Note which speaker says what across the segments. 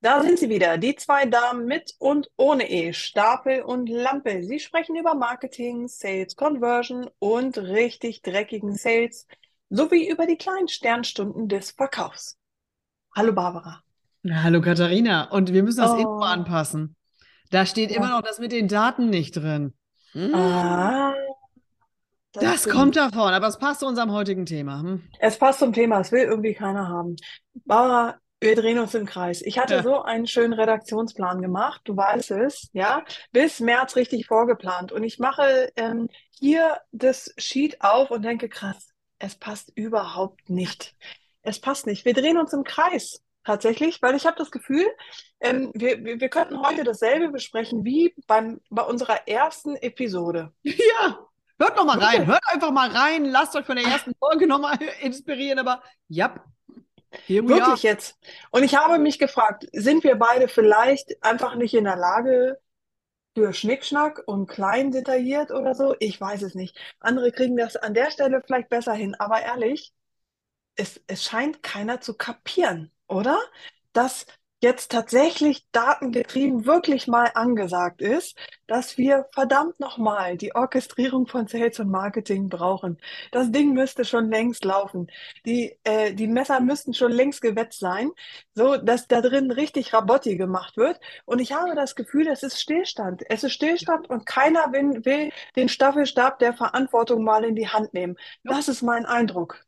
Speaker 1: Da sind sie wieder, die zwei Damen mit und ohne E, Stapel und Lampe. Sie sprechen über Marketing, Sales, Conversion und richtig dreckigen Sales sowie über die kleinen Sternstunden des Verkaufs. Hallo Barbara.
Speaker 2: Hallo Katharina. Und wir müssen das oh. Info anpassen. Da steht ja. immer noch das mit den Daten nicht drin. Hm. Ah, das, das kommt davon, aber es passt zu unserem heutigen Thema. Hm?
Speaker 1: Es passt zum Thema, es will irgendwie keiner haben. Barbara, wir drehen uns im Kreis. Ich hatte ja. so einen schönen Redaktionsplan gemacht, du weißt es, ja, bis März richtig vorgeplant. Und ich mache ähm, hier das Sheet auf und denke, krass, es passt überhaupt nicht. Es passt nicht. Wir drehen uns im Kreis tatsächlich, weil ich habe das Gefühl, ähm, wir, wir, wir könnten heute dasselbe besprechen wie beim, bei unserer ersten Episode.
Speaker 2: Ja, hört noch mal rein, hört einfach mal rein, lasst euch von der ersten Folge noch mal inspirieren, aber ja,
Speaker 1: Wirklich are. jetzt. Und ich habe mich gefragt, sind wir beide vielleicht einfach nicht in der Lage für Schnickschnack und klein detailliert oder so? Ich weiß es nicht. Andere kriegen das an der Stelle vielleicht besser hin. Aber ehrlich, es, es scheint keiner zu kapieren, oder? Dass jetzt tatsächlich datengetrieben wirklich mal angesagt ist, dass wir verdammt nochmal die Orchestrierung von Sales und Marketing brauchen. Das Ding müsste schon längst laufen. Die, äh, die Messer müssten schon längst gewetzt sein, so dass da drin richtig Rabotti gemacht wird. Und ich habe das Gefühl, es ist Stillstand. Es ist Stillstand und keiner will, will den Staffelstab der Verantwortung mal in die Hand nehmen. Das ist mein Eindruck.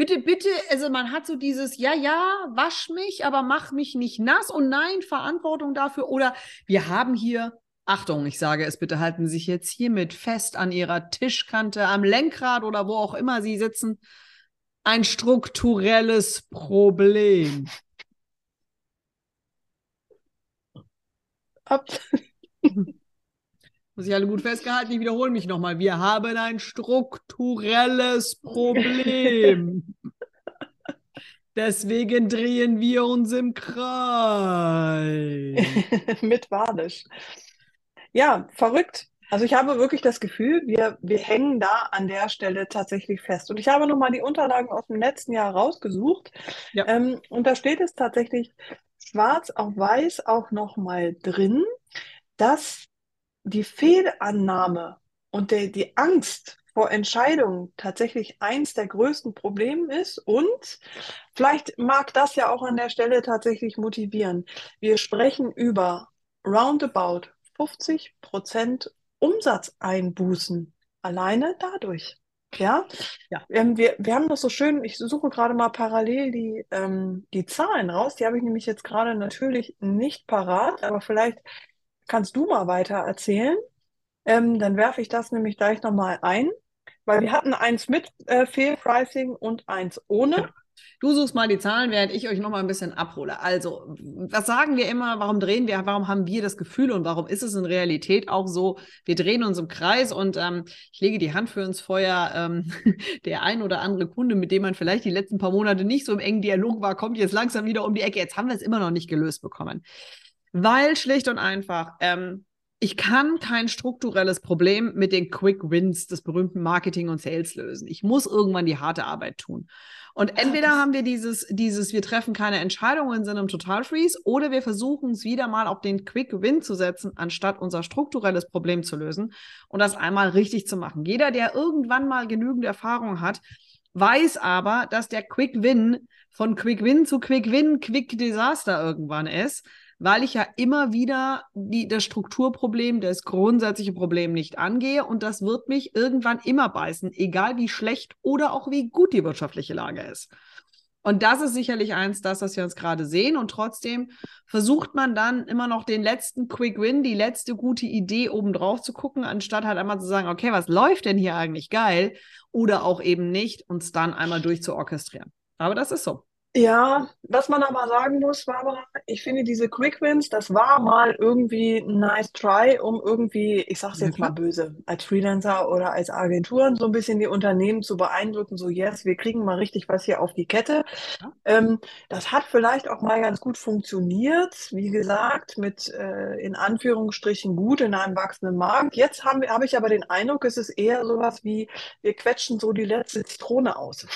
Speaker 2: Bitte, bitte, also man hat so dieses, ja, ja, wasch mich, aber mach mich nicht nass und nein, Verantwortung dafür. Oder wir haben hier, Achtung, ich sage es bitte, halten Sie sich jetzt hiermit fest an Ihrer Tischkante, am Lenkrad oder wo auch immer Sie sitzen, ein strukturelles Problem. Ab. Muss ich alle gut festgehalten, ich wiederhole mich nochmal. Wir haben ein strukturelles Problem. Deswegen drehen wir uns im Kreis.
Speaker 1: Mit Wadisch. Ja, verrückt. Also ich habe wirklich das Gefühl, wir, wir hängen da an der Stelle tatsächlich fest. Und ich habe nochmal die Unterlagen aus dem letzten Jahr rausgesucht. Ja. Ähm, und da steht es tatsächlich schwarz auf weiß auch nochmal drin, dass die Fehlannahme und der, die Angst vor Entscheidungen tatsächlich eins der größten Probleme ist und vielleicht mag das ja auch an der Stelle tatsächlich motivieren. Wir sprechen über roundabout 50 Prozent Umsatzeinbußen alleine dadurch. Ja, ja. Ähm, wir, wir haben das so schön, ich suche gerade mal parallel die, ähm, die Zahlen raus, die habe ich nämlich jetzt gerade natürlich nicht parat, aber vielleicht kannst du mal weiter erzählen. Ähm, dann werfe ich das nämlich gleich nochmal ein, weil wir hatten eins mit äh, Fehlpricing und eins ohne.
Speaker 2: Du suchst mal die Zahlen, während ich euch noch mal ein bisschen abhole. Also, was sagen wir immer? Warum drehen wir? Warum haben wir das Gefühl und warum ist es in Realität auch so? Wir drehen uns im Kreis und ähm, ich lege die Hand für ins Feuer. Ähm, der ein oder andere Kunde, mit dem man vielleicht die letzten paar Monate nicht so im engen Dialog war, kommt jetzt langsam wieder um die Ecke. Jetzt haben wir es immer noch nicht gelöst bekommen. Weil schlicht und einfach, ähm, ich kann kein strukturelles Problem mit den Quick Wins des berühmten Marketing und Sales lösen. Ich muss irgendwann die harte Arbeit tun. Und entweder haben wir dieses, dieses, wir treffen keine Entscheidungen, sind im Totalfreeze, oder wir versuchen es wieder mal auf den Quick Win zu setzen, anstatt unser strukturelles Problem zu lösen und das einmal richtig zu machen. Jeder, der irgendwann mal genügend Erfahrung hat, weiß aber, dass der Quick Win von Quick Win zu Quick Win Quick Disaster irgendwann ist weil ich ja immer wieder die, das Strukturproblem, das grundsätzliche Problem nicht angehe und das wird mich irgendwann immer beißen, egal wie schlecht oder auch wie gut die wirtschaftliche Lage ist. Und das ist sicherlich eins, das, was wir uns gerade sehen. Und trotzdem versucht man dann immer noch den letzten Quick Win, die letzte gute Idee obendrauf zu gucken, anstatt halt einmal zu sagen, okay, was läuft denn hier eigentlich geil? Oder auch eben nicht, uns dann einmal durchzuorchestrieren. Aber das ist so.
Speaker 1: Ja, was man aber sagen muss, Barbara, ich finde diese Quick Wins, das war mal irgendwie ein nice try, um irgendwie, ich sag's jetzt mal böse, als Freelancer oder als Agenturen so ein bisschen die Unternehmen zu beeindrucken, so yes, wir kriegen mal richtig was hier auf die Kette. Ja. Ähm, das hat vielleicht auch mal ganz gut funktioniert, wie gesagt, mit äh, in Anführungsstrichen gut in einem wachsenden Markt. Jetzt habe hab ich aber den Eindruck, es ist eher sowas wie, wir quetschen so die letzte Zitrone aus.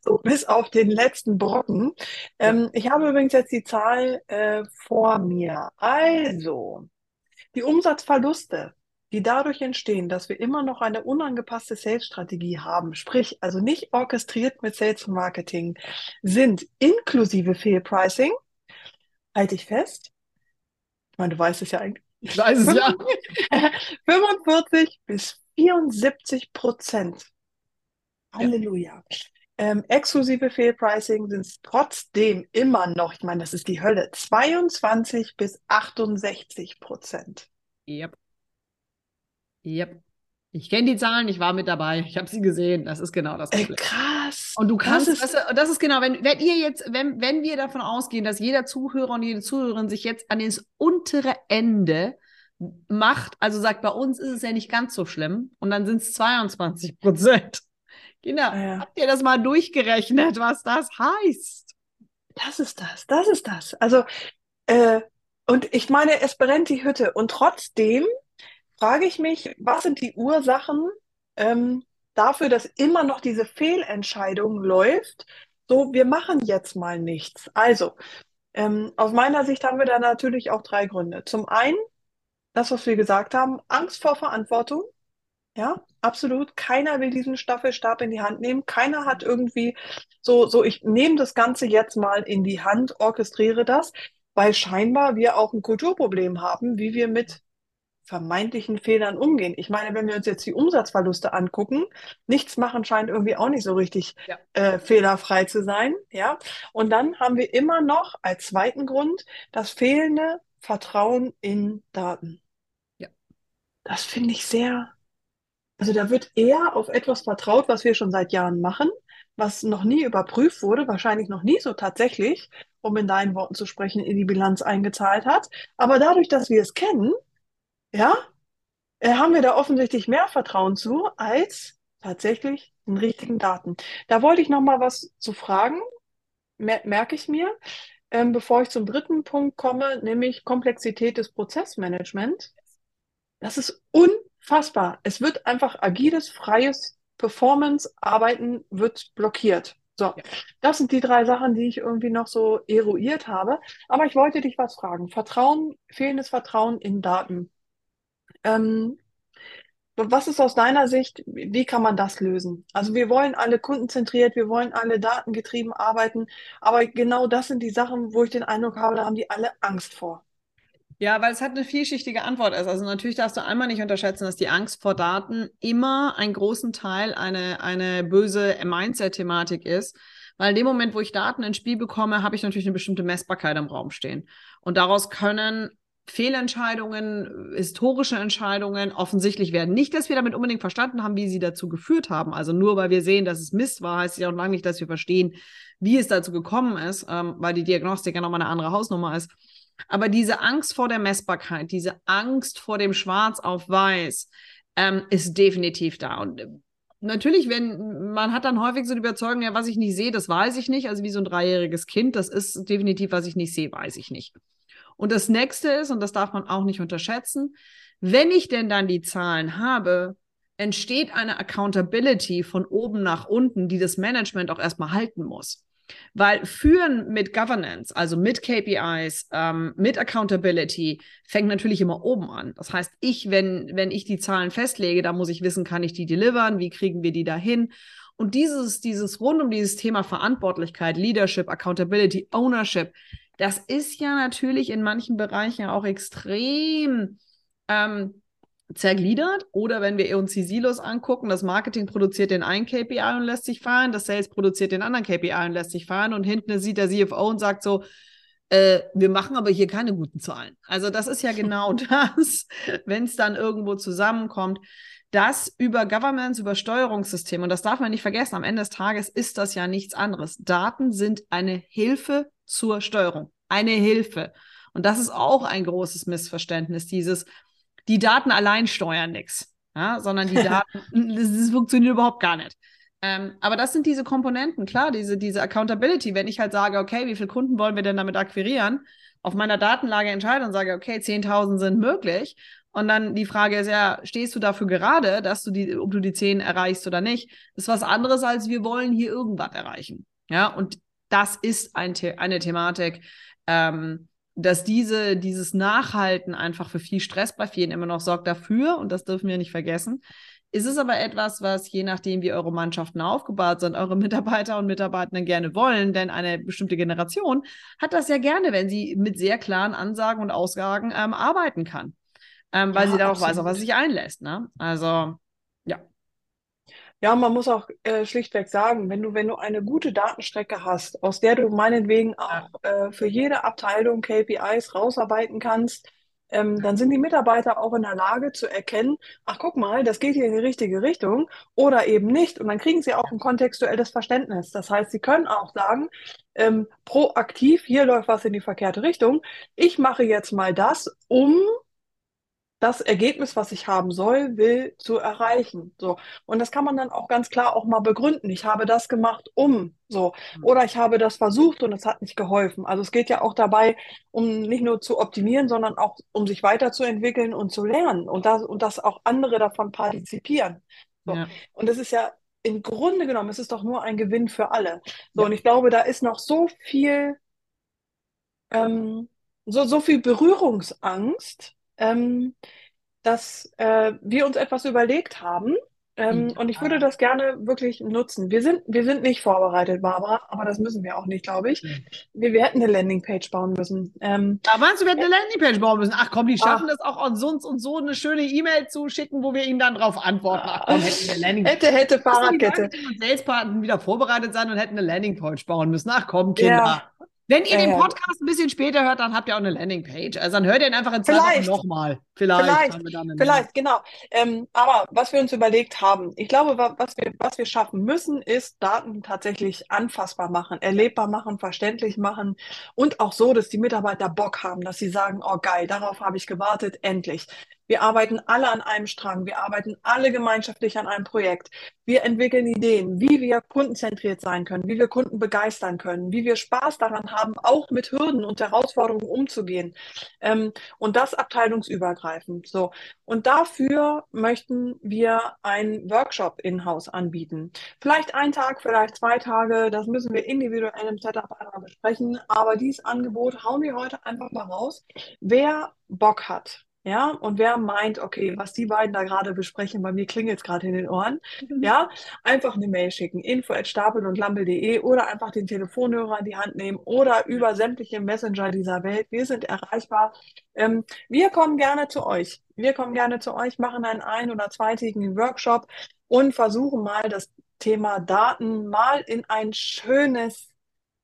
Speaker 1: So bis auf den letzten Brocken. Ähm, ich habe übrigens jetzt die Zahl äh, vor mir. Also, die Umsatzverluste, die dadurch entstehen, dass wir immer noch eine unangepasste Sales-Strategie haben, sprich also nicht orchestriert mit Sales und Marketing, sind inklusive Fehlpricing, halte ich fest. Ich meine, du weißt es ja eigentlich.
Speaker 2: Ich weiß es ja.
Speaker 1: 45 bis 74 Prozent. Halleluja. Ja. Ähm, exklusive Fehlpricing sind es trotzdem immer noch, ich meine, das ist die Hölle, 22 bis 68 Prozent.
Speaker 2: Yep. Yep. Ich kenne die Zahlen, ich war mit dabei, ich habe sie gesehen. Das ist genau das
Speaker 1: äh, Problem. Äh, krass.
Speaker 2: Und du kannst, das ist, das ist genau, wenn, wenn ihr jetzt, wenn, wenn wir davon ausgehen, dass jeder Zuhörer und jede Zuhörerin sich jetzt an das untere Ende macht, also sagt, bei uns ist es ja nicht ganz so schlimm und dann sind es 22 Prozent. Genau. Ja. Habt ihr das mal durchgerechnet, was das heißt?
Speaker 1: Das ist das, das ist das. Also, äh, und ich meine, es brennt die Hütte. Und trotzdem frage ich mich, was sind die Ursachen ähm, dafür, dass immer noch diese Fehlentscheidung läuft? So, wir machen jetzt mal nichts. Also, ähm, aus meiner Sicht haben wir da natürlich auch drei Gründe. Zum einen, das, was wir gesagt haben, Angst vor Verantwortung. Ja, absolut. Keiner will diesen Staffelstab in die Hand nehmen. Keiner hat irgendwie so, so, ich nehme das Ganze jetzt mal in die Hand, orchestriere das, weil scheinbar wir auch ein Kulturproblem haben, wie wir mit vermeintlichen Fehlern umgehen. Ich meine, wenn wir uns jetzt die Umsatzverluste angucken, nichts machen scheint irgendwie auch nicht so richtig ja. äh, fehlerfrei zu sein. Ja, und dann haben wir immer noch als zweiten Grund das fehlende Vertrauen in Daten. Ja. Das finde ich sehr also da wird eher auf etwas vertraut, was wir schon seit Jahren machen, was noch nie überprüft wurde, wahrscheinlich noch nie so tatsächlich, um in deinen Worten zu sprechen, in die Bilanz eingezahlt hat. Aber dadurch, dass wir es kennen, ja, äh, haben wir da offensichtlich mehr Vertrauen zu als tatsächlich den richtigen Daten. Da wollte ich noch mal was zu fragen, mer merke ich mir, ähm, bevor ich zum dritten Punkt komme, nämlich Komplexität des Prozessmanagements. Das ist un fassbar. Es wird einfach agiles, freies Performance-Arbeiten wird blockiert. So, das sind die drei Sachen, die ich irgendwie noch so eruiert habe. Aber ich wollte dich was fragen. Vertrauen, fehlendes Vertrauen in Daten. Ähm, was ist aus deiner Sicht, wie kann man das lösen? Also wir wollen alle kundenzentriert, wir wollen alle datengetrieben arbeiten, aber genau das sind die Sachen, wo ich den Eindruck habe, da haben die alle Angst vor.
Speaker 2: Ja, weil es halt eine vielschichtige Antwort ist. Also natürlich darfst du einmal nicht unterschätzen, dass die Angst vor Daten immer einen großen Teil eine, eine böse Mindset-Thematik ist. Weil in dem Moment, wo ich Daten ins Spiel bekomme, habe ich natürlich eine bestimmte Messbarkeit im Raum stehen. Und daraus können Fehlentscheidungen, historische Entscheidungen offensichtlich werden. Nicht, dass wir damit unbedingt verstanden haben, wie sie dazu geführt haben. Also nur weil wir sehen, dass es Mist war, heißt ja auch lange nicht, dass wir verstehen, wie es dazu gekommen ist, ähm, weil die Diagnostik ja nochmal eine andere Hausnummer ist. Aber diese Angst vor der Messbarkeit, diese Angst vor dem Schwarz auf Weiß ähm, ist definitiv da. Und äh, natürlich, wenn man hat dann häufig so die Überzeugung, ja, was ich nicht sehe, das weiß ich nicht. Also wie so ein dreijähriges Kind, das ist definitiv, was ich nicht sehe, weiß ich nicht. Und das nächste ist, und das darf man auch nicht unterschätzen, wenn ich denn dann die Zahlen habe, entsteht eine Accountability von oben nach unten, die das Management auch erstmal halten muss. Weil Führen mit Governance, also mit KPIs, ähm, mit Accountability, fängt natürlich immer oben an. Das heißt, ich, wenn, wenn ich die Zahlen festlege, da muss ich wissen, kann ich die delivern, wie kriegen wir die dahin? Und dieses, dieses rund um dieses Thema Verantwortlichkeit, Leadership, Accountability, Ownership, das ist ja natürlich in manchen Bereichen auch extrem ähm, zergliedert. Oder wenn wir uns die Silos angucken, das Marketing produziert den einen KPI und lässt sich fahren, das Sales produziert den anderen KPI und lässt sich fahren und hinten sieht der CFO und sagt so, äh, wir machen aber hier keine guten Zahlen. Also das ist ja genau das, wenn es dann irgendwo zusammenkommt, dass über Governments, über Steuerungssysteme, und das darf man nicht vergessen, am Ende des Tages ist das ja nichts anderes. Daten sind eine Hilfe zur Steuerung, eine Hilfe. Und das ist auch ein großes Missverständnis, dieses, die Daten allein steuern nichts, ja, sondern die Daten, das, das, funktioniert überhaupt gar nicht. Ähm, aber das sind diese Komponenten, klar, diese, diese Accountability. Wenn ich halt sage, okay, wie viele Kunden wollen wir denn damit akquirieren, auf meiner Datenlage entscheide und sage, okay, 10.000 sind möglich Und dann die Frage ist ja, stehst du dafür gerade, dass du die, ob du die 10 erreichst oder nicht? Das ist was anderes, als wir wollen hier irgendwas erreichen. Ja, und das ist ein The eine Thematik, ähm, dass diese, dieses Nachhalten einfach für viel Stress bei vielen immer noch sorgt dafür, und das dürfen wir nicht vergessen, ist es aber etwas, was je nachdem, wie eure Mannschaften aufgebaut sind, eure Mitarbeiter und Mitarbeitenden gerne wollen, denn eine bestimmte Generation hat das ja gerne, wenn sie mit sehr klaren Ansagen und Aussagen ähm, arbeiten kann, ähm, weil ja, sie darauf weiß, auf was sich einlässt. Ne? Also.
Speaker 1: Ja, man muss auch äh, schlichtweg sagen, wenn du, wenn du eine gute Datenstrecke hast, aus der du meinetwegen auch äh, für jede Abteilung KPIs rausarbeiten kannst, ähm, dann sind die Mitarbeiter auch in der Lage zu erkennen, ach guck mal, das geht hier in die richtige Richtung oder eben nicht. Und dann kriegen sie auch ein kontextuelles Verständnis. Das heißt, sie können auch sagen, ähm, proaktiv, hier läuft was in die verkehrte Richtung. Ich mache jetzt mal das, um das Ergebnis, was ich haben soll, will, zu erreichen. So. Und das kann man dann auch ganz klar auch mal begründen. Ich habe das gemacht, um so. Mhm. Oder ich habe das versucht und es hat nicht geholfen. Also es geht ja auch dabei, um nicht nur zu optimieren, sondern auch um sich weiterzuentwickeln und zu lernen und das, und dass auch andere davon partizipieren. So. Ja. Und das ist ja im Grunde genommen, es ist doch nur ein Gewinn für alle. So, ja. und ich glaube, da ist noch so viel, ähm, so, so viel Berührungsangst ähm, dass äh, wir uns etwas überlegt haben. Ähm, mhm. Und ich würde das gerne wirklich nutzen. Wir sind, wir sind nicht vorbereitet, Barbara, aber das müssen wir auch nicht, glaube ich. Mhm. Wir, wir hätten eine Landingpage bauen müssen. Ähm,
Speaker 2: da meinst du, wir hätten eine Landingpage bauen müssen? Ach komm, die schaffen ach, das auch an uns und so eine schöne E-Mail zu schicken, wo wir ihnen dann drauf antworten. Ach komm, hätten
Speaker 1: eine Landingpage. Hätte, hätte Fahrradkette.
Speaker 2: Salespartner wieder vorbereitet sein und hätten eine Landingpage bauen müssen. Ach komm, Kinder. Ja. Wenn ihr den Podcast ein bisschen später hört, dann habt ihr auch eine Landingpage. Also dann hört ihr ihn einfach in zwei Wochen nochmal.
Speaker 1: Vielleicht. Vielleicht, vielleicht genau. Ähm, aber was wir uns überlegt haben, ich glaube, was wir, was wir schaffen müssen, ist Daten tatsächlich anfassbar machen, erlebbar machen, verständlich machen und auch so, dass die Mitarbeiter Bock haben, dass sie sagen, oh geil, darauf habe ich gewartet, endlich. Wir arbeiten alle an einem Strang. Wir arbeiten alle gemeinschaftlich an einem Projekt. Wir entwickeln Ideen, wie wir kundenzentriert sein können, wie wir Kunden begeistern können, wie wir Spaß daran haben, auch mit Hürden und Herausforderungen umzugehen. Ähm, und das abteilungsübergreifend. So. Und dafür möchten wir einen Workshop in-house anbieten. Vielleicht ein Tag, vielleicht zwei Tage. Das müssen wir individuell im Setup einmal besprechen. Aber dieses Angebot hauen wir heute einfach mal raus. Wer Bock hat, ja, und wer meint, okay, was die beiden da gerade besprechen, bei mir klingelt es gerade in den Ohren, mhm. ja, einfach eine Mail schicken, info at stapel und lampe.de oder einfach den Telefonhörer in die Hand nehmen oder über sämtliche Messenger dieser Welt. Wir sind erreichbar. Ähm, wir kommen gerne zu euch. Wir kommen gerne zu euch, machen einen ein- oder zweitägigen Workshop und versuchen mal das Thema Daten mal in ein schönes,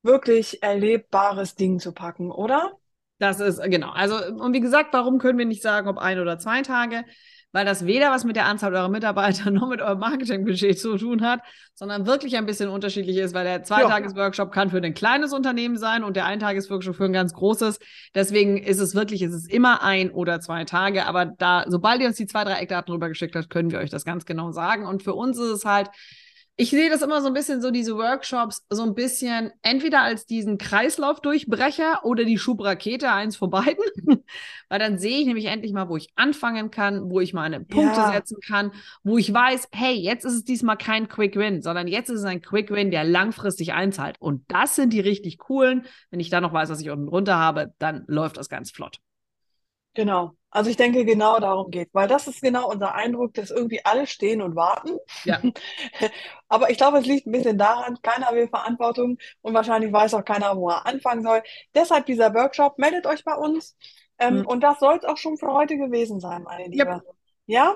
Speaker 1: wirklich erlebbares Ding zu packen, oder?
Speaker 2: Das ist, genau. Also, und wie gesagt, warum können wir nicht sagen, ob ein oder zwei Tage? Weil das weder was mit der Anzahl eurer Mitarbeiter noch mit eurem Marketingbudget zu tun hat, sondern wirklich ein bisschen unterschiedlich ist, weil der Zweitages-Workshop kann für ein kleines Unternehmen sein und der Eintages-Workshop für ein ganz großes. Deswegen ist es wirklich, es ist immer ein oder zwei Tage. Aber da, sobald ihr uns die zwei, drei Eckdaten rübergeschickt habt, können wir euch das ganz genau sagen. Und für uns ist es halt, ich sehe das immer so ein bisschen so, diese Workshops, so ein bisschen entweder als diesen Kreislaufdurchbrecher oder die Schubrakete, eins von beiden. Weil dann sehe ich nämlich endlich mal, wo ich anfangen kann, wo ich meine Punkte ja. setzen kann, wo ich weiß, hey, jetzt ist es diesmal kein Quick Win, sondern jetzt ist es ein Quick Win, der langfristig einzahlt. Und das sind die richtig coolen. Wenn ich dann noch weiß, was ich unten drunter habe, dann läuft das ganz flott.
Speaker 1: Genau. Also ich denke, genau darum geht, weil das ist genau unser Eindruck, dass irgendwie alle stehen und warten. Ja. Aber ich glaube, es liegt ein bisschen daran, keiner will Verantwortung und wahrscheinlich weiß auch keiner, wo er anfangen soll. Deshalb dieser Workshop, meldet euch bei uns. Ähm, mhm. Und das soll es auch schon für heute gewesen sein, meine Liebe. Ja.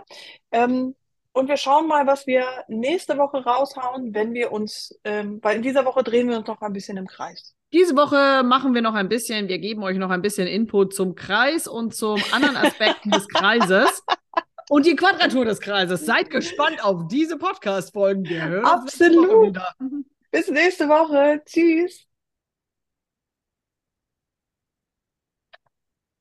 Speaker 1: ja? Ähm, und wir schauen mal, was wir nächste Woche raushauen, wenn wir uns, ähm, weil in dieser Woche drehen wir uns noch ein bisschen im Kreis.
Speaker 2: Diese Woche machen wir noch ein bisschen, wir geben euch noch ein bisschen Input zum Kreis und zum anderen Aspekten des Kreises und die Quadratur des Kreises. Seid gespannt auf diese Podcast-Folgen.
Speaker 1: Absolut. Bis nächste Woche. Tschüss.